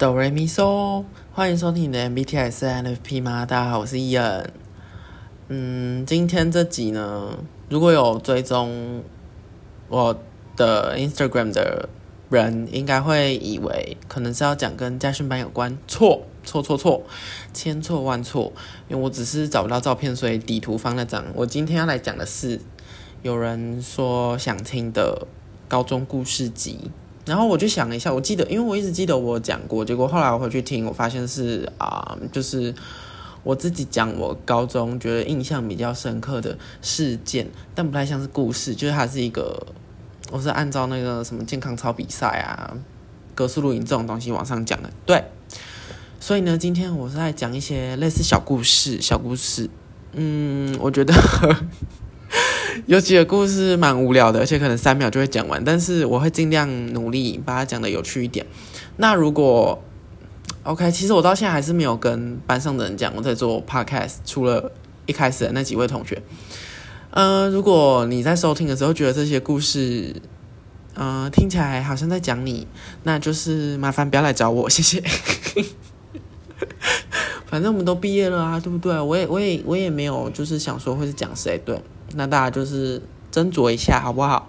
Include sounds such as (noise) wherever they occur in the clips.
哆瑞咪嗦，欢迎收听你的 MBTI 是 NFP 吗？大家好，我是伊恩。嗯，今天这集呢，如果有追踪我的 Instagram 的人，应该会以为可能是要讲跟家训班有关。错错错错，千错万错，因为我只是找不到照片，所以底图放那张。我今天要来讲的是有人说想听的高中故事集。然后我就想了一下，我记得，因为我一直记得我讲过，结果后来我回去听，我发现是啊，就是我自己讲我高中觉得印象比较深刻的事件，但不太像是故事，就是它是一个，我是按照那个什么健康操比赛啊、格式录影这种东西往上讲的，对。所以呢，今天我是在讲一些类似小故事、小故事，嗯，我觉得。(laughs) 有几个故事蛮无聊的，而且可能三秒就会讲完，但是我会尽量努力把它讲的有趣一点。那如果 OK，其实我到现在还是没有跟班上的人讲我在做 Podcast，除了一开始的那几位同学。嗯，如果你在收听的时候觉得这些故事，嗯，听起来好像在讲你，那就是麻烦不要来找我，谢谢。(laughs) 反正我们都毕业了啊，对不对？我也，我也，我也没有就是想说会是讲谁，对。那大家就是斟酌一下好不好？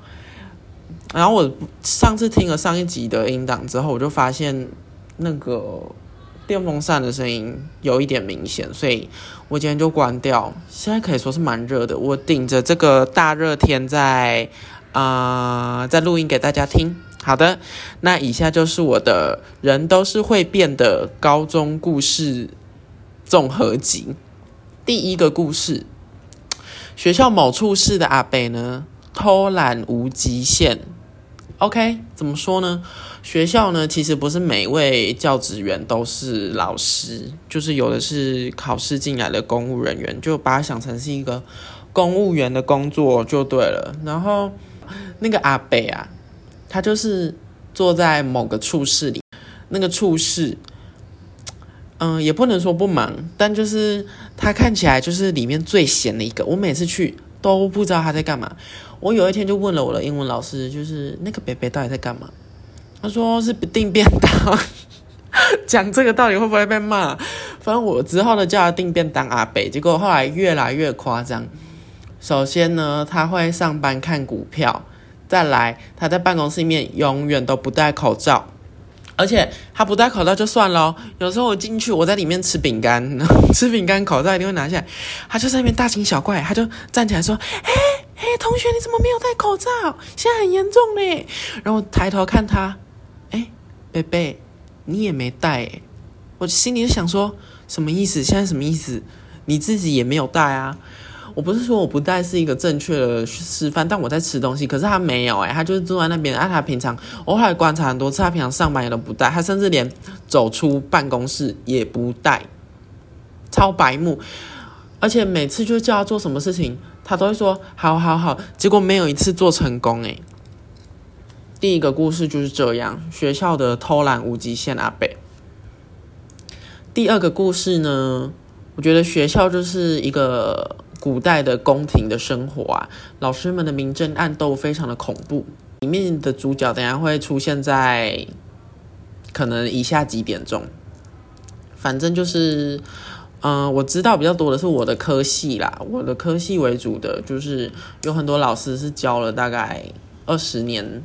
然后我上次听了上一集的音档之后，我就发现那个电风扇的声音有一点明显，所以我今天就关掉。现在可以说是蛮热的，我顶着这个大热天在啊在录音给大家听。好的，那以下就是我的人都是会变的高中故事综合集，第一个故事。学校某处室的阿北呢，偷懒无极限。OK，怎么说呢？学校呢，其实不是每位教职员都是老师，就是有的是考试进来的公务人员，就把它想成是一个公务员的工作就对了。然后那个阿北啊，他就是坐在某个处室里，那个处室。嗯，也不能说不忙，但就是他看起来就是里面最闲的一个。我每次去都不知道他在干嘛。我有一天就问了我的英文老师，就是那个北北到底在干嘛？他说是不订便当。(laughs) 讲这个到底会不会被骂？反正我之后呢叫他订便当阿北，结果后来越来越夸张。首先呢，他会上班看股票，再来他在办公室里面永远都不戴口罩。而且他不戴口罩就算了，有时候我进去，我在里面吃饼干，(laughs) 吃饼干口罩一定会拿下来。他就在那边大惊小怪，他就站起来说：“哎哎，同学，你怎么没有戴口罩？现在很严重嘞。”然后我抬头看他，哎，贝贝，你也没戴。我心里就想说，什么意思？现在什么意思？你自己也没有戴啊。我不是说我不带是一个正确的示范，但我在吃东西，可是他没有哎，他就是坐在那边。哎，他平常我后来观察很多次，他平常上班也都不带，他甚至连走出办公室也不带，超白目。而且每次就叫他做什么事情，他都会说好好好，结果没有一次做成功哎。第一个故事就是这样，学校的偷懒无极限阿北。第二个故事呢，我觉得学校就是一个。古代的宫廷的生活啊，老师们的明争暗斗非常的恐怖。里面的主角等下会出现在可能以下几点钟，反正就是，嗯，我知道比较多的是我的科系啦，我的科系为主的，就是有很多老师是教了大概二十年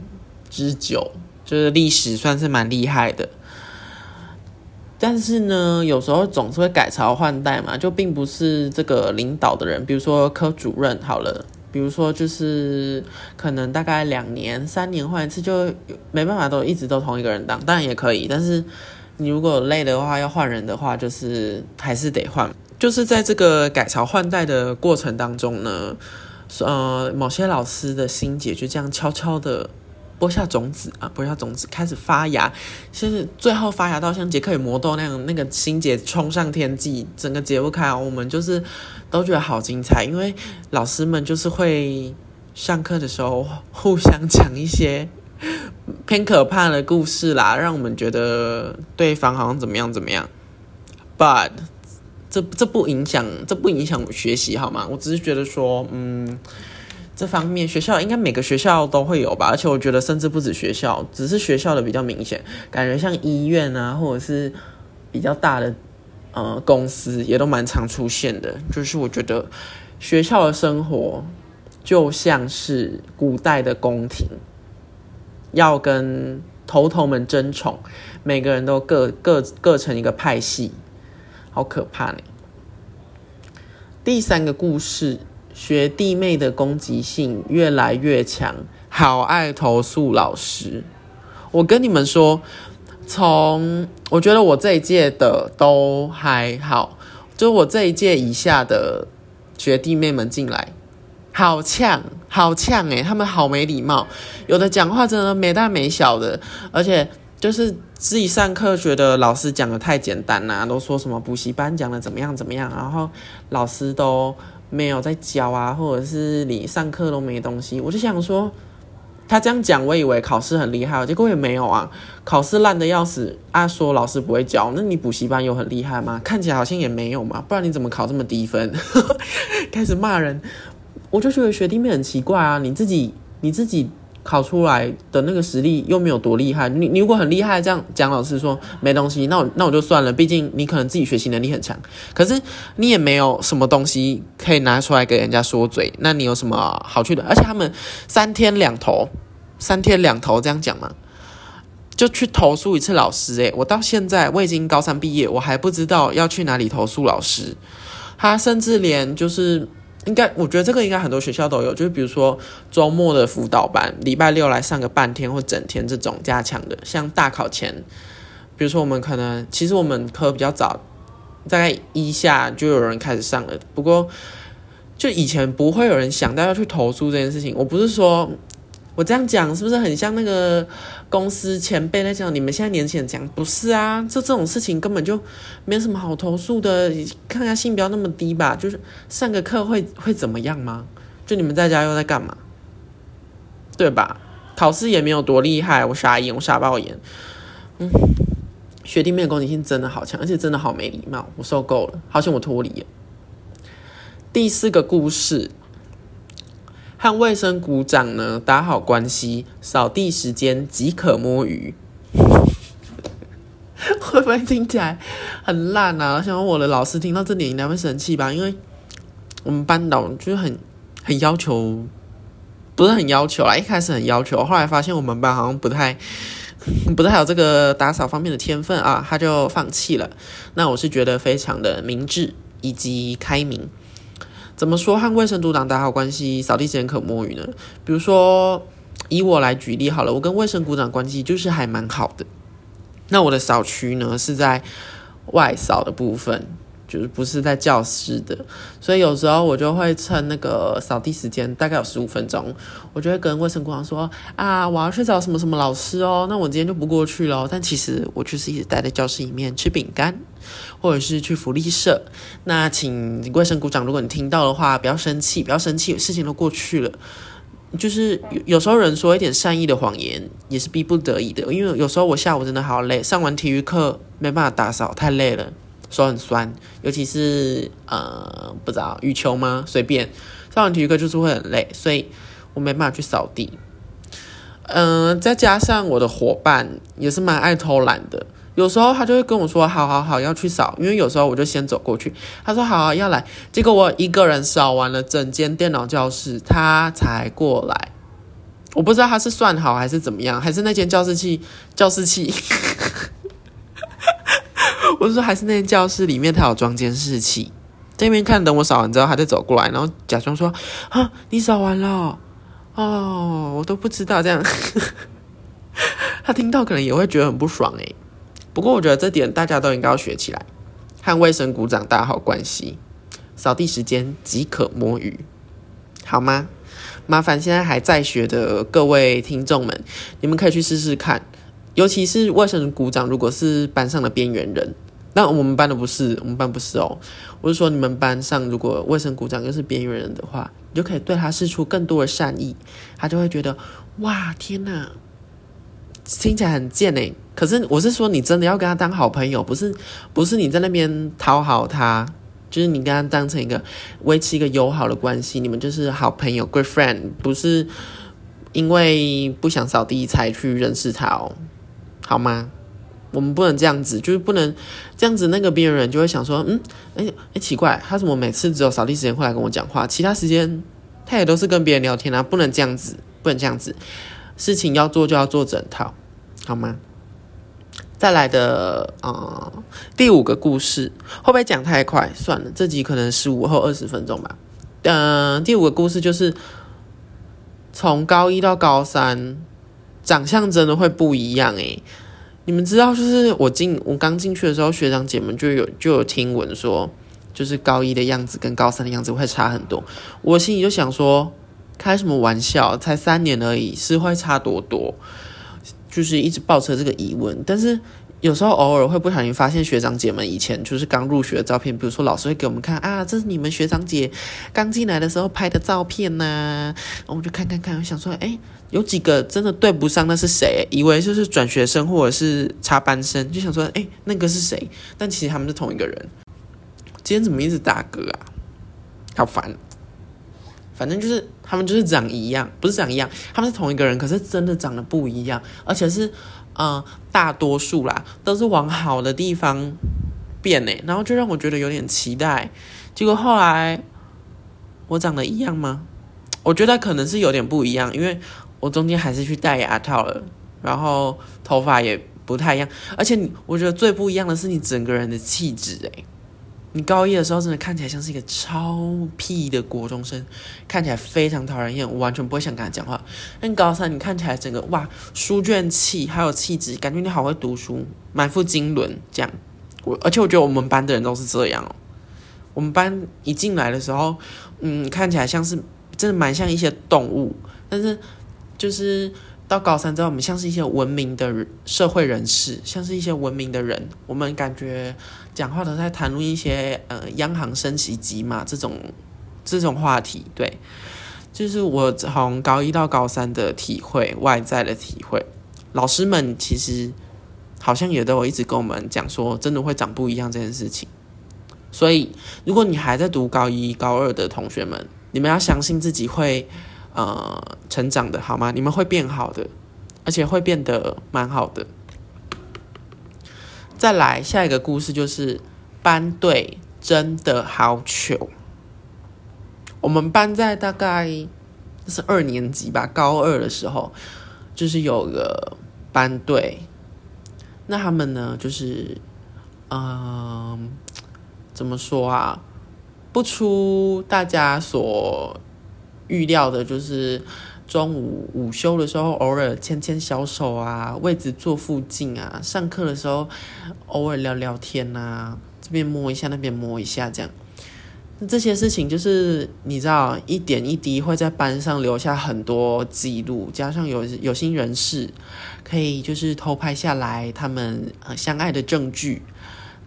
之久，就是历史算是蛮厉害的。但是呢，有时候总是会改朝换代嘛，就并不是这个领导的人，比如说科主任好了，比如说就是可能大概两年、三年换一次，就没办法都一直都同一个人当，当然也可以。但是你如果累的话，要换人的话，就是还是得换。就是在这个改朝换代的过程当中呢，呃，某些老师的心结就这样悄悄的。播下种子啊，播下种子开始发芽，甚至最后发芽到像杰克与魔豆那样，那个心结冲上天际，整个解不开。我们就是都觉得好精彩，因为老师们就是会上课的时候互相讲一些偏可怕的故事啦，让我们觉得对方好像怎么样怎么样。But 这这不影响，这不影响我学习好吗？我只是觉得说，嗯。这方面，学校应该每个学校都会有吧，而且我觉得甚至不止学校，只是学校的比较明显，感觉像医院啊，或者是比较大的呃公司也都蛮常出现的。就是我觉得学校的生活就像是古代的宫廷，要跟头头们争宠，每个人都各各各成一个派系，好可怕呢。第三个故事。学弟妹的攻击性越来越强，好爱投诉老师。我跟你们说，从我觉得我这一届的都还好，就我这一届以下的学弟妹们进来，好呛，好呛诶，他们好没礼貌，有的讲话真的没大没小的，而且就是自己上课觉得老师讲的太简单啦，都说什么补习班讲的怎么样怎么样，然后老师都。没有在教啊，或者是你上课都没东西，我就想说，他这样讲，我以为考试很厉害，结果也没有啊，考试烂的要死啊！说老师不会教，那你补习班有很厉害吗？看起来好像也没有嘛，不然你怎么考这么低分？(laughs) 开始骂人，我就觉得学弟妹很奇怪啊，你自己你自己。考出来的那个实力又没有多厉害，你你如果很厉害，这样讲老师说没东西，那我那我就算了，毕竟你可能自己学习能力很强，可是你也没有什么东西可以拿出来给人家说嘴，那你有什么好去的？而且他们三天两头，三天两头这样讲嘛，就去投诉一次老师，诶，我到现在我已经高三毕业，我还不知道要去哪里投诉老师，他甚至连就是。应该，我觉得这个应该很多学校都有，就是比如说周末的辅导班，礼拜六来上个半天或整天这种加强的，像大考前，比如说我们可能其实我们科比较早，大概一下就有人开始上了，不过就以前不会有人想到要去投诉这件事情，我不是说。我这样讲是不是很像那个公司前辈在讲？你们现在年轻人讲不是啊？就这种事情根本就没有什么好投诉的。看看性不要那么低吧，就是上个课会会怎么样吗？就你们在家又在干嘛？对吧？考试也没有多厉害，我傻眼，我傻爆眼。嗯，学弟妹的攻击性真的好强，而且真的好没礼貌，我受够了，好想我脱离了。第四个故事。和卫生股长呢打好关系，扫地时间即可摸鱼，(laughs) 会不会听起来很烂啊？想我的老师听到这点应该会生气吧？因为我们班导就是很很要求，不是很要求啦，一开始很要求，后来发现我们班好像不太不太有这个打扫方面的天分啊，他就放弃了。那我是觉得非常的明智以及开明。怎么说和卫生组长打好关系，扫地时间可摸鱼呢？比如说，以我来举例好了，我跟卫生股长关系就是还蛮好的。那我的扫区呢是在外扫的部分。就是不是在教室的，所以有时候我就会趁那个扫地时间，大概有十五分钟，我就会跟卫生股长说啊，我要去找什么什么老师哦，那我今天就不过去了。但其实我就是一直待在教室里面吃饼干，或者是去福利社。那请卫生股长，如果你听到的话，不要生气，不要生气，事情都过去了。就是有有时候人说一点善意的谎言也是逼不得已的，因为有时候我下午真的好累，上完体育课没办法打扫，太累了。手很酸，尤其是呃，不知道羽球吗？随便上完体育课就是会很累，所以我没办法去扫地。嗯，再加上我的伙伴也是蛮爱偷懒的，有时候他就会跟我说：“好好好，要去扫。”因为有时候我就先走过去，他说：“好，要来。”结果我一个人扫完了整间电脑教室，他才过来。我不知道他是算好还是怎么样，还是那间教室器教室器。(laughs) 我是说，还是那间教室里面，他有装监视器。这边看，等我扫完之后，他再走过来，然后假装说：“啊，你扫完了哦，我都不知道。”这样，(laughs) 他听到可能也会觉得很不爽诶。不过我觉得这点大家都应该要学起来，和卫生股长打好关系，扫地时间即可摸鱼，好吗？麻烦现在还在学的各位听众们，你们可以去试试看。尤其是卫生股长，如果是班上的边缘人，那我们班的不是，我们班不是哦。我是说，你们班上如果卫生股长又是边缘人的话，你就可以对他施出更多的善意，他就会觉得哇，天哪，听起来很贱诶。可是我是说，你真的要跟他当好朋友，不是不是你在那边讨好他，就是你跟他当成一个维持一个友好的关系，你们就是好朋友，good friend，不是因为不想扫地才去认识他哦，好吗？我们不能这样子，就是不能这样子。那个边缘人就会想说，嗯，哎哎，奇怪，他怎么每次只有扫地时间会来跟我讲话，其他时间他也都是跟别人聊天啊？不能这样子，不能这样子，事情要做就要做整套，好吗？再来的啊，第五个故事会不会讲太快？算了，这集可能十五后二十分钟吧。嗯，第五个故事就是从高一到高三，长相真的会不一样诶。你们知道，就是我进我刚进去的时候，学长姐们就有就有听闻说，就是高一的样子跟高三的样子会差很多。我心里就想说，开什么玩笑？才三年而已，是会差多多？就是一直抱着这个疑问，但是有时候偶尔会不小心发现学长姐们以前就是刚入学的照片，比如说老师会给我们看啊，这是你们学长姐刚进来的时候拍的照片呐，我就看看看，我想说，哎，有几个真的对不上，那是谁？以为就是转学生或者是插班生，就想说，哎，那个是谁？但其实他们是同一个人。今天怎么一直打嗝啊？好烦。反正就是他们就是长一样，不是长一样，他们是同一个人，可是真的长得不一样，而且是，嗯，大多数啦都是往好的地方变呢，然后就让我觉得有点期待。结果后来我长得一样吗？我觉得可能是有点不一样，因为我中间还是去戴牙套了，然后头发也不太一样，而且我觉得最不一样的是你整个人的气质，诶。你高一的时候真的看起来像是一个超屁的国中生，看起来非常讨人厌，我完全不会想跟他讲话。但高三你看起来整个哇书卷气，还有气质，感觉你好会读书，满腹经纶这样。我而且我觉得我们班的人都是这样哦。我们班一进来的时候，嗯，看起来像是真的蛮像一些动物，但是就是到高三之后，我们像是一些文明的社会人士，像是一些文明的人，我们感觉。讲话都在谈论一些呃央行升息机嘛这种这种话题，对，就是我从高一到高三的体会，外在的体会，老师们其实好像也都有一直跟我们讲说，真的会长不一样这件事情。所以如果你还在读高一高二的同学们，你们要相信自己会呃成长的好吗？你们会变好的，而且会变得蛮好的。再来下一个故事，就是班队真的好糗。我们班在大概是二年级吧，高二的时候，就是有个班队。那他们呢，就是嗯，怎么说啊？不出大家所预料的，就是。中午午休的时候，偶尔牵牵小手啊，位置坐附近啊。上课的时候，偶尔聊聊天呐，这边摸一下，那边摸一下，这样。那这些事情就是你知道，一点一滴会在班上留下很多记录，加上有有心人士可以就是偷拍下来他们相爱的证据。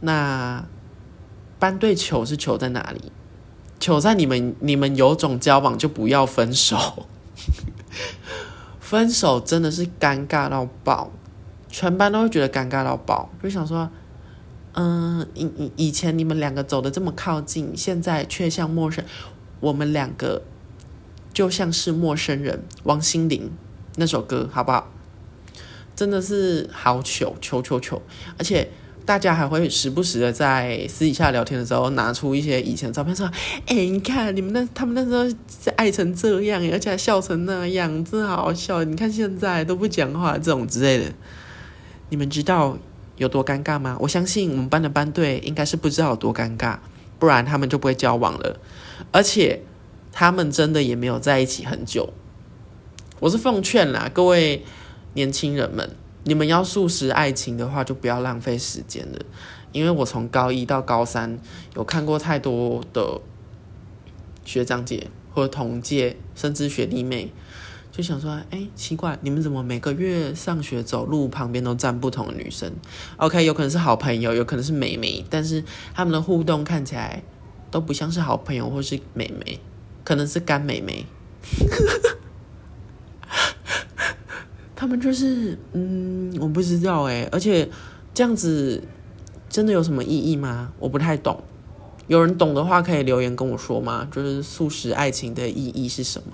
那班队球是球在哪里？求在你们你们有种交往就不要分手。(laughs) 分手真的是尴尬到爆，全班都会觉得尴尬到爆，就想说，嗯，以以以前你们两个走的这么靠近，现在却像陌生，我们两个就像是陌生人。王心凌那首歌好不好？真的是好糗，求求求，而且。大家还会时不时的在私底下聊天的时候拿出一些以前的照片，说：“哎，你看你们那他们那时候爱成这样，而且还笑成那样，真好好笑。你看现在都不讲话，这种之类的，你们知道有多尴尬吗？我相信我们班的班队应该是不知道有多尴尬，不然他们就不会交往了。而且他们真的也没有在一起很久。我是奉劝啦，各位年轻人们。”你们要速食爱情的话，就不要浪费时间了。因为我从高一到高三，有看过太多的学长姐或同届，甚至学弟妹，就想说：哎，奇怪，你们怎么每个月上学走路旁边都站不同的女生？OK，有可能是好朋友，有可能是美眉，但是他们的互动看起来都不像是好朋友或是美眉，可能是干美眉。他们就是，嗯，我不知道哎，而且这样子真的有什么意义吗？我不太懂。有人懂的话可以留言跟我说吗？就是素食爱情的意义是什么？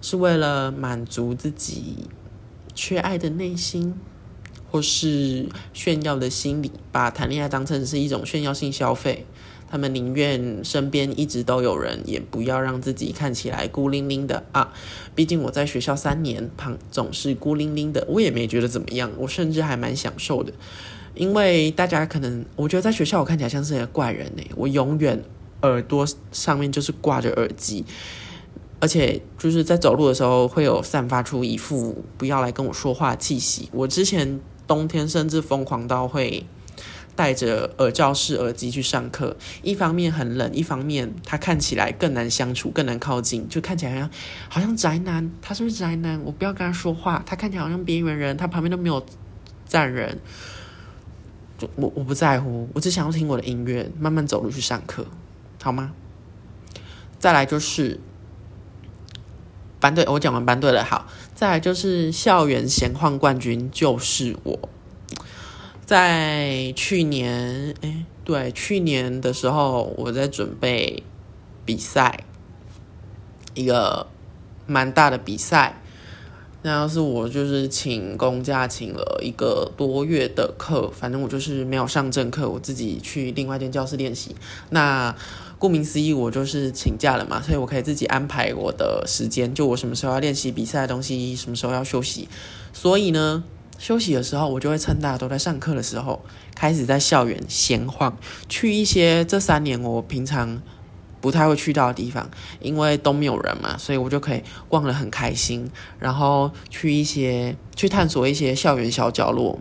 是为了满足自己缺爱的内心，或是炫耀的心理，把谈恋爱当成是一种炫耀性消费？他们宁愿身边一直都有人，也不要让自己看起来孤零零的啊！毕竟我在学校三年，旁总是孤零零的，我也没觉得怎么样，我甚至还蛮享受的。因为大家可能，我觉得在学校我看起来像是一个怪人呢，我永远耳朵上面就是挂着耳机，而且就是在走路的时候会有散发出一副不要来跟我说话气息。我之前冬天甚至疯狂到会。戴着耳罩式耳机去上课，一方面很冷，一方面他看起来更难相处，更难靠近，就看起来好像好像宅男。他是不是宅男？我不要跟他说话。他看起来好像边缘人，他旁边都没有站人。我我不在乎，我只想要听我的音乐，慢慢走路去上课，好吗？再来就是班队，我讲完班队了，好。再就是校园闲晃冠军就是我。在去年，哎，对，去年的时候，我在准备比赛，一个蛮大的比赛。那要是我就是请公假，请了一个多月的课，反正我就是没有上正课，我自己去另外一间教室练习。那顾名思义，我就是请假了嘛，所以我可以自己安排我的时间，就我什么时候要练习比赛的东西，什么时候要休息。所以呢。休息的时候，我就会趁大家都在上课的时候，开始在校园闲晃，去一些这三年我平常不太会去到的地方，因为都没有人嘛，所以我就可以逛得很开心。然后去一些去探索一些校园小角落，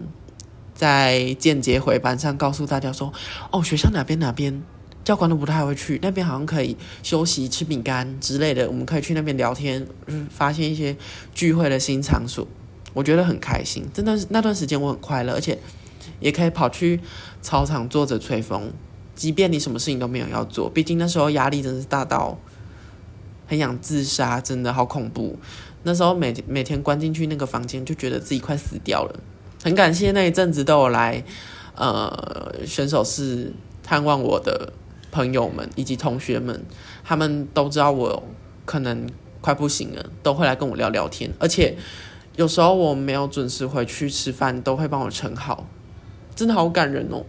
在间接回班上告诉大家说：“哦，学校哪边哪边教官都不太会去，那边好像可以休息吃饼干之类的，我们可以去那边聊天，发现一些聚会的新场所。”我觉得很开心，真的那段时间我很快乐，而且也可以跑去操场坐着吹风，即便你什么事情都没有要做。毕竟那时候压力真的是大到很想自杀，真的好恐怖。那时候每每天关进去那个房间，就觉得自己快死掉了。很感谢那一阵子都有来呃选手室探望我的朋友们以及同学们，他们都知道我可能快不行了，都会来跟我聊聊天，而且。有时候我没有准时回去吃饭，都会帮我盛好，真的好感人哦。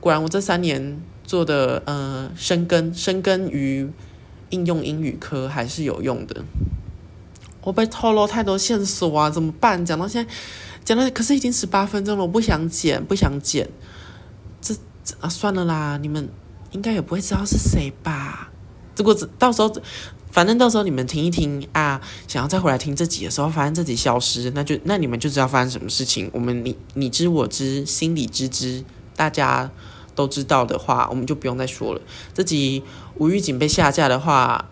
果然，我这三年做的呃深耕 (laughs) 深耕于应用英语科还是有用的。我被透露太多线索啊，怎么办？讲到现在，讲到可是已经十八分钟了，我不想剪，不想剪。这啊，算了啦，你们应该也不会知道是谁吧？如果到时候。反正到时候你们听一听啊，想要再回来听这集的时候，发现这集消失，那就那你们就知道发生什么事情。我们你你知我知，心里知知，大家都知道的话，我们就不用再说了。这集无预警被下架的话，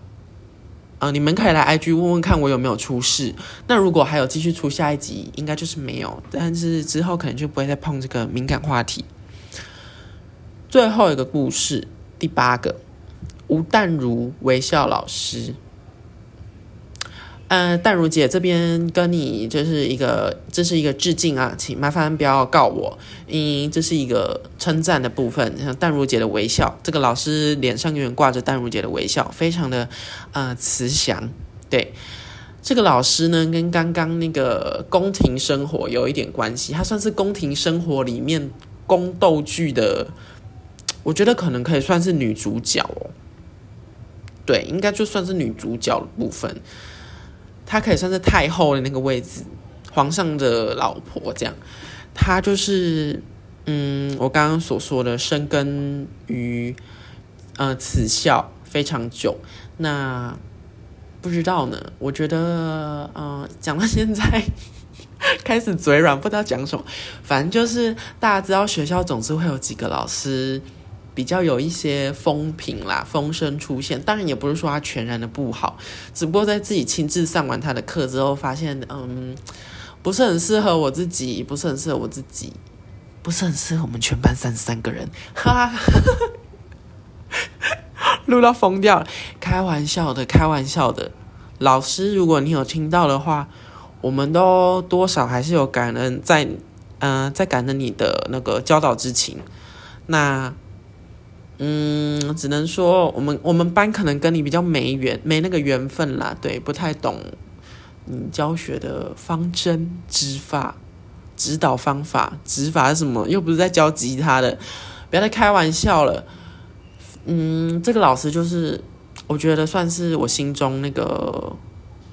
呃，你们可以来 IG 问问看我有没有出事。那如果还有继续出下一集，应该就是没有，但是之后可能就不会再碰这个敏感话题。最后一个故事，第八个。吴淡如微笑老师，呃，淡如姐这边跟你就是一个，这是一个致敬啊，请麻烦不要告我，嗯这是一个称赞的部分。像淡如姐的微笑，这个老师脸上永远挂着淡如姐的微笑，非常的呃慈祥。对，这个老师呢，跟刚刚那个宫廷生活有一点关系，他算是宫廷生活里面宫斗剧的，我觉得可能可以算是女主角哦。对，应该就算是女主角的部分，她可以算是太后的那个位置，皇上的老婆这样。她就是，嗯，我刚刚所说的深耕于呃此校非常久。那不知道呢？我觉得，嗯，讲到现在 (laughs) 开始嘴软，不知道讲什么。反正就是大家知道，学校总是会有几个老师。比较有一些风评啦，风声出现，当然也不是说他全然的不好，只不过在自己亲自上完他的课之后，发现嗯，不是很适合我自己，不是很适合我自己，不是很适合我们全班三十三个人，哈哈，录到疯掉了，开玩笑的，开玩笑的，老师，如果你有听到的话，我们都多少还是有感恩在，嗯，在感恩你的那个教导之情，那。嗯，只能说我们我们班可能跟你比较没缘，没那个缘分啦，对，不太懂你教学的方针、指法、指导方法、指法什么，又不是在教吉他的，不要再开玩笑了。嗯，这个老师就是我觉得算是我心中那个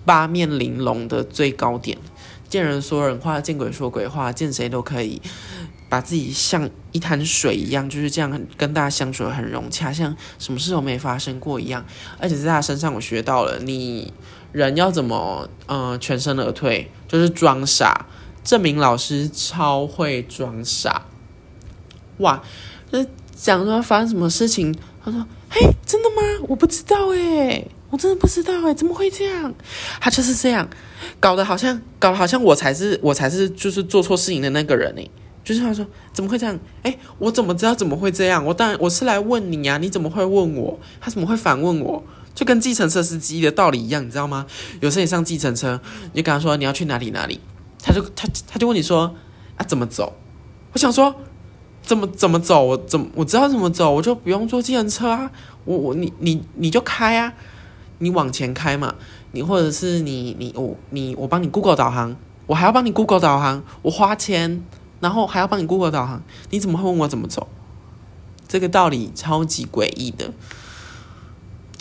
八面玲珑的最高点，见人说人话，见鬼说鬼话，见谁都可以。把自己像一潭水一样，就是这样跟大家相处的很融洽，像什么事都没发生过一样。而且在他身上，我学到了你人要怎么嗯全身而退，就是装傻。这名老师超会装傻，哇！就讲说发生什么事情，他说：“嘿，真的吗？我不知道哎，我真的不知道哎，怎么会这样？”他就是这样搞得好像搞得好像我才是我才是就是做错事情的那个人哎。就是他说怎么会这样？哎，我怎么知道怎么会这样？我当然我是来问你呀，你怎么会问我？他怎么会反问我？就跟计程车司机的道理一样，你知道吗？有时候你上计程车，你就跟他说你要去哪里哪里，他就他他就问你说啊怎么走？我想说怎么怎么走？我怎么我知道怎么走？我就不用坐计程车啊！我我你你你就开啊！你往前开嘛！你或者是你你我你我帮你 Google 导航，我还要帮你 Google 导航，我花钱。然后还要帮你 Google 导航，你怎么会问我怎么走？这个道理超级诡异的，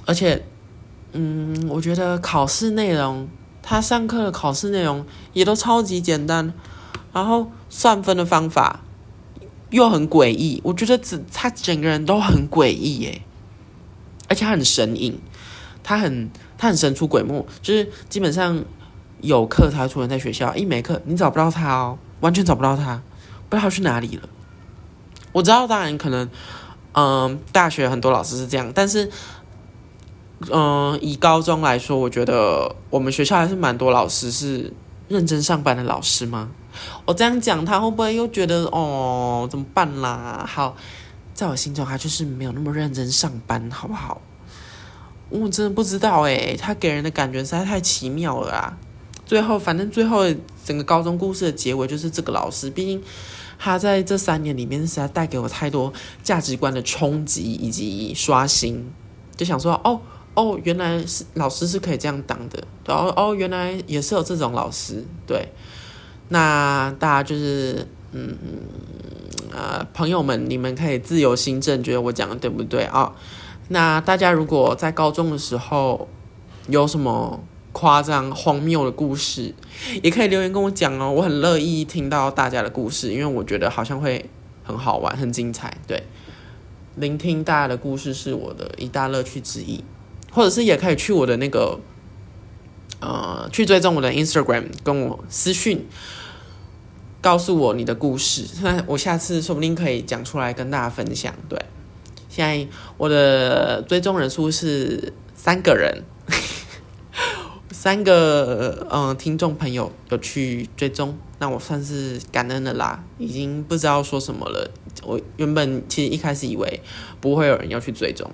而且，嗯，我觉得考试内容，他上课的考试内容也都超级简单，然后算分的方法又很诡异，我觉得整他整个人都很诡异耶，而且他很神隐，他很他很神出鬼没，就是基本上有课他出现在学校，一没课你找不到他哦。完全找不到他，不知道他去哪里了。我知道，当然可能，嗯，大学很多老师是这样，但是，嗯，以高中来说，我觉得我们学校还是蛮多老师是认真上班的老师吗？我这样讲，他会不会又觉得哦，怎么办啦？好，在我心中，他就是没有那么认真上班，好不好？我真的不知道诶，他给人的感觉实在太奇妙了啊！最后，反正最后整个高中故事的结尾就是这个老师，毕竟他在这三年里面实在带给我太多价值观的冲击以及刷新，就想说哦哦，原来是老师是可以这样当的，然后哦原来也是有这种老师，对，那大家就是嗯呃朋友们，你们可以自由心证，觉得我讲的对不对啊？那大家如果在高中的时候有什么？夸张荒谬的故事，也可以留言跟我讲哦，我很乐意听到大家的故事，因为我觉得好像会很好玩、很精彩。对，聆听大家的故事是我的一大乐趣之一，或者是也可以去我的那个，呃，去追踪我的 Instagram，跟我私讯，告诉我你的故事，那我下次说不定可以讲出来跟大家分享。对，现在我的追踪人数是三个人。三个嗯，听众朋友有去追踪，那我算是感恩的啦。已经不知道说什么了。我原本其实一开始以为不会有人要去追踪，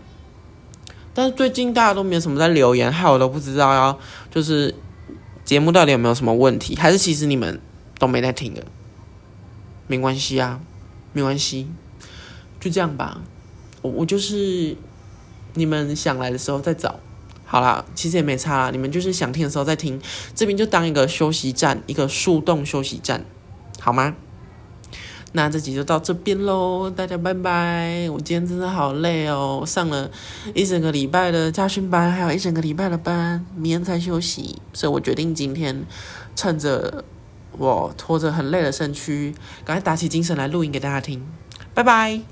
但是最近大家都没有什么在留言，害我都不知道要就是节目到底有没有什么问题，还是其实你们都没在听的，没关系啊，没关系，就这样吧。我我就是你们想来的时候再找。好啦，其实也没差啦，你们就是想听的时候再听，这边就当一个休息站，一个树洞休息站，好吗？那这集就到这边喽，大家拜拜！我今天真的好累哦，上了一整个礼拜的家训班，还有一整个礼拜的班，明天才休息，所以我决定今天趁着我拖着很累的身躯，赶快打起精神来录音给大家听，拜拜。